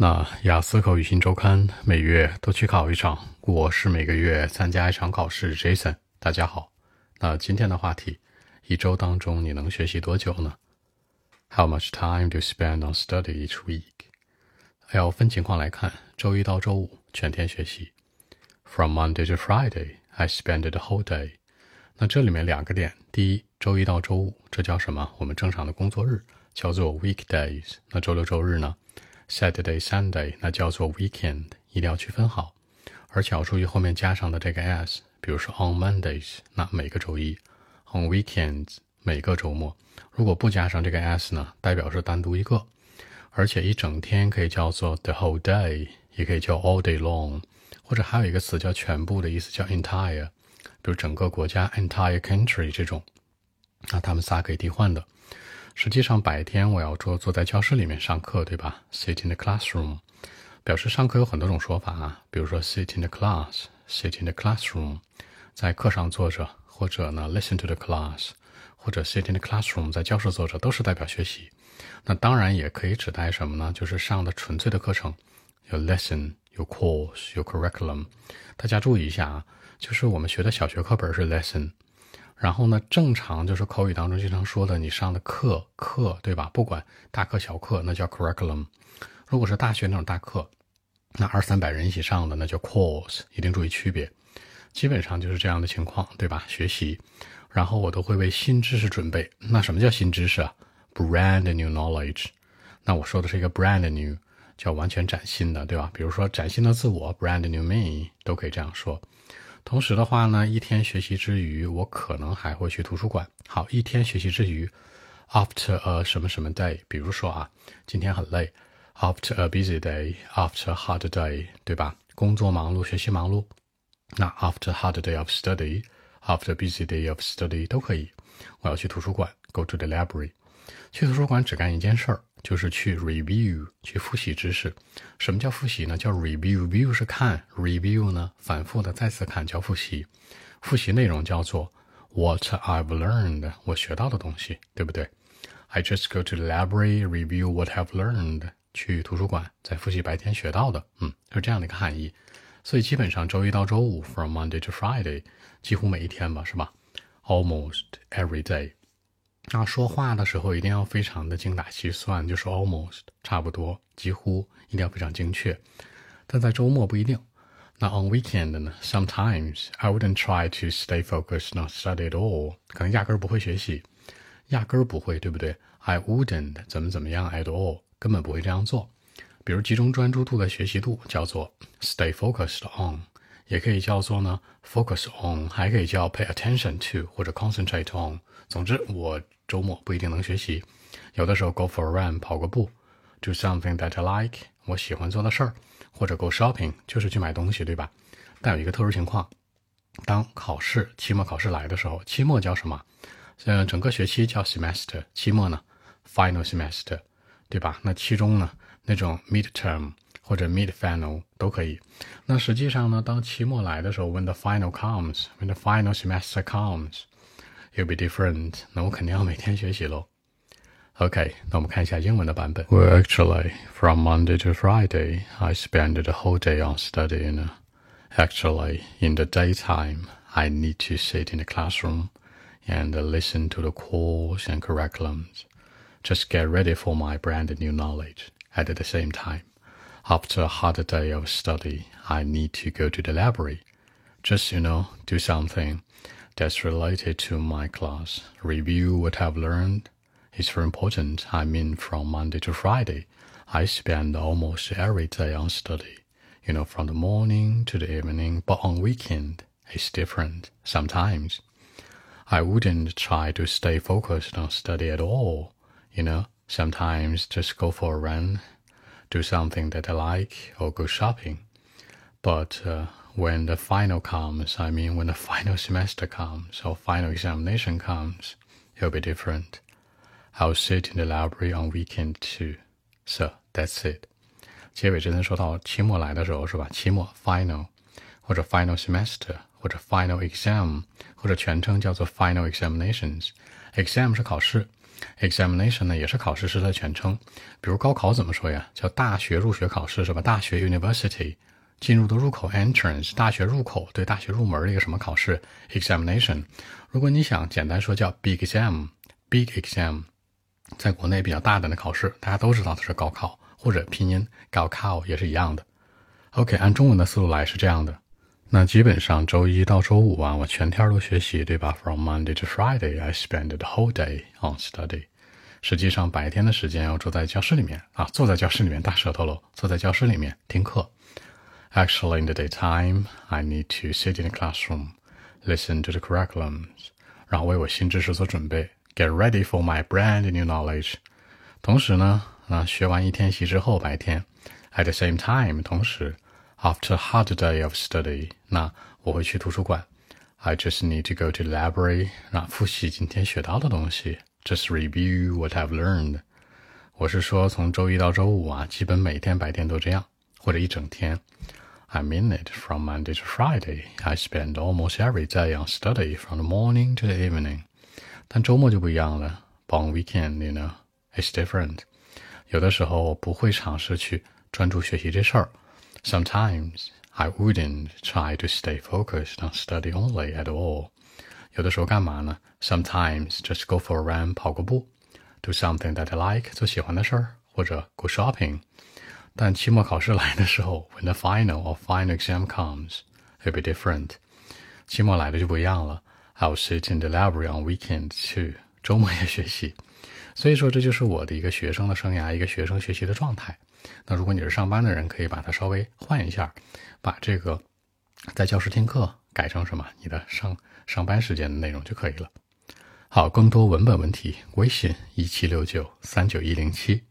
那雅思口语新周刊每月都去考一场，我是每个月参加一场考试。Jason，大家好。那今天的话题，一周当中你能学习多久呢？How much time do you spend on study each week？要分情况来看，周一到周五全天学习。From Monday to Friday, I spend the whole day。那这里面两个点，第一，周一到周五，这叫什么？我们正常的工作日叫做 weekdays。那周六周日呢？Saturday, Sunday，那叫做 weekend，一定要区分好，而且要注意后面加上的这个 s，比如说 on Mondays，那每个周一；on weekends，每个周末。如果不加上这个 s 呢，代表是单独一个。而且一整天可以叫做 the whole day，也可以叫 all day long，或者还有一个词叫全部的意思叫 entire，比如整个国家 entire country 这种，那他们仨可以替换的。实际上，白天我要坐坐在教室里面上课，对吧？Sit in the classroom，表示上课有很多种说法啊，比如说 sit in the class，sit in the classroom，在课上坐着，或者呢 listen to the class，或者 sit in the classroom，在教室坐着，都是代表学习。那当然也可以指代什么呢？就是上的纯粹的课程，有 lesson，有 course，有 curriculum。大家注意一下啊，就是我们学的小学课本是 lesson。然后呢，正常就是口语当中经常说的，你上的课课，对吧？不管大课小课，那叫 curriculum。如果是大学那种大课，那二三百人一起上的，那叫 course。一定注意区别。基本上就是这样的情况，对吧？学习，然后我都会为新知识准备。那什么叫新知识啊？brand new knowledge。那我说的是一个 brand new，叫完全崭新的，对吧？比如说崭新的自我，brand new me，都可以这样说。同时的话呢，一天学习之余，我可能还会去图书馆。好，一天学习之余，after a 什么什么 day，比如说啊，今天很累，after a busy day，after a hard day，对吧？工作忙碌，学习忙碌，那 after hard day of study，after busy day of study 都可以。我要去图书馆，go to the library。去图书馆只干一件事儿。就是去 review 去复习知识，什么叫复习呢？叫 review，view 是看，review 呢反复的再次看叫复习，复习内容叫做 what I've learned，我学到的东西，对不对？I just go to the library review what I've learned，去图书馆再复习白天学到的，嗯，是这样的一个含义。所以基本上周一到周五，from Monday to Friday，几乎每一天吧，是吧？Almost every day。那说话的时候一定要非常的精打细算，就是 almost 差不多，几乎一定要非常精确。但在周末不一定。那 on weekend 呢？Sometimes I wouldn't try to stay focused, not study at all。可能压根儿不会学习，压根儿不会，对不对？I wouldn't 怎么怎么样 at all，根本不会这样做。比如集中专注度的学习度叫做 stay focused on，也可以叫做呢 focus on，还可以叫 pay attention to 或者 concentrate on。总之我。周末不一定能学习，有的时候 go for a run 跑个步，do something that I like 我喜欢做的事儿，或者 go shopping 就是去买东西，对吧？但有一个特殊情况，当考试期末考试来的时候，期末叫什么？嗯，整个学期叫 semester，期末呢 final semester，对吧？那其中呢那种 midterm 或者 mid final 都可以。那实际上呢，当期末来的时候，when the final comes，when the final semester comes。It'll be different。那我肯定要每天学习喽。OK，那我们看一下英文的版本。Well, actually, from Monday to Friday, I spend the whole day on studying. Actually, in the daytime, I need to sit in the classroom and listen to the course and curriculums. Just get ready for my brand new knowledge. At the same time, after a hard day of study, I need to go to the library. Just, you know, do something that's related to my class. Review what I've learned. It's very important. I mean, from Monday to Friday, I spend almost every day on study. You know, from the morning to the evening. But on weekend, it's different. Sometimes, I wouldn't try to stay focused on study at all. You know, sometimes just go for a run, do something that I like, or go shopping. But uh, when the final comes, I mean when the final semester comes or final examination comes, it'll be different. I'll sit in the library on weekend too. So that's it. 结尾真的说到期末来的时候是吧？期末 final 或者 final semester 或者 final exam 或者全称叫做 final examinations。exam 是考试， examination 呢也是考试时的全称。比如高考怎么说呀？叫大学入学考试是吧？大学 university 进入的入口 entrance，大学入口对大学入门的一个什么考试 examination。如果你想简单说叫 big exam，big exam，在国内比较大胆的考试，大家都知道它是高考或者拼音高考也是一样的。OK，按中文的思路来是这样的。那基本上周一到周五啊，我全天都学习，对吧？From Monday to Friday, I spend the whole day on study。实际上白天的时间要坐在教室里面啊，坐在教室里面大舌头喽，坐在教室里面听课。Actually, in the daytime, I need to sit in the classroom, listen to the curriculums，然后为我新知识做准备，get ready for my brand new knowledge。同时呢，啊，学完一天习之后，白天，at the same time，同时。After a hard day of study，那我会去图书馆。I just need to go to the library，那复习今天学到的东西，just review what I've learned。我是说从周一到周五啊，基本每天白天都这样， 或者一整天。I mean it. From Monday to Friday, I spend almost every day on study from the morning to the evening. 但周末就不一样了。On weekend, you know, it's different. 有的时候我不会尝试去专注学习这事儿。Sometimes I wouldn't try to stay focused on study only at all. 有的时候干嘛呢？Sometimes just go for a run，跑个步，do something that I like，做喜欢的事儿，或者 go shopping。 但期末考试来的时候，when the final or final exam comes, it'll be different。期末来的就不一样了。I'll sit in the library on weekend too，周末也学习。所以说，这就是我的一个学生的生涯，一个学生学习的状态。那如果你是上班的人，可以把它稍微换一下，把这个在教室听课改成什么？你的上上班时间的内容就可以了。好，更多文本问题，微信一七六九三九一零七。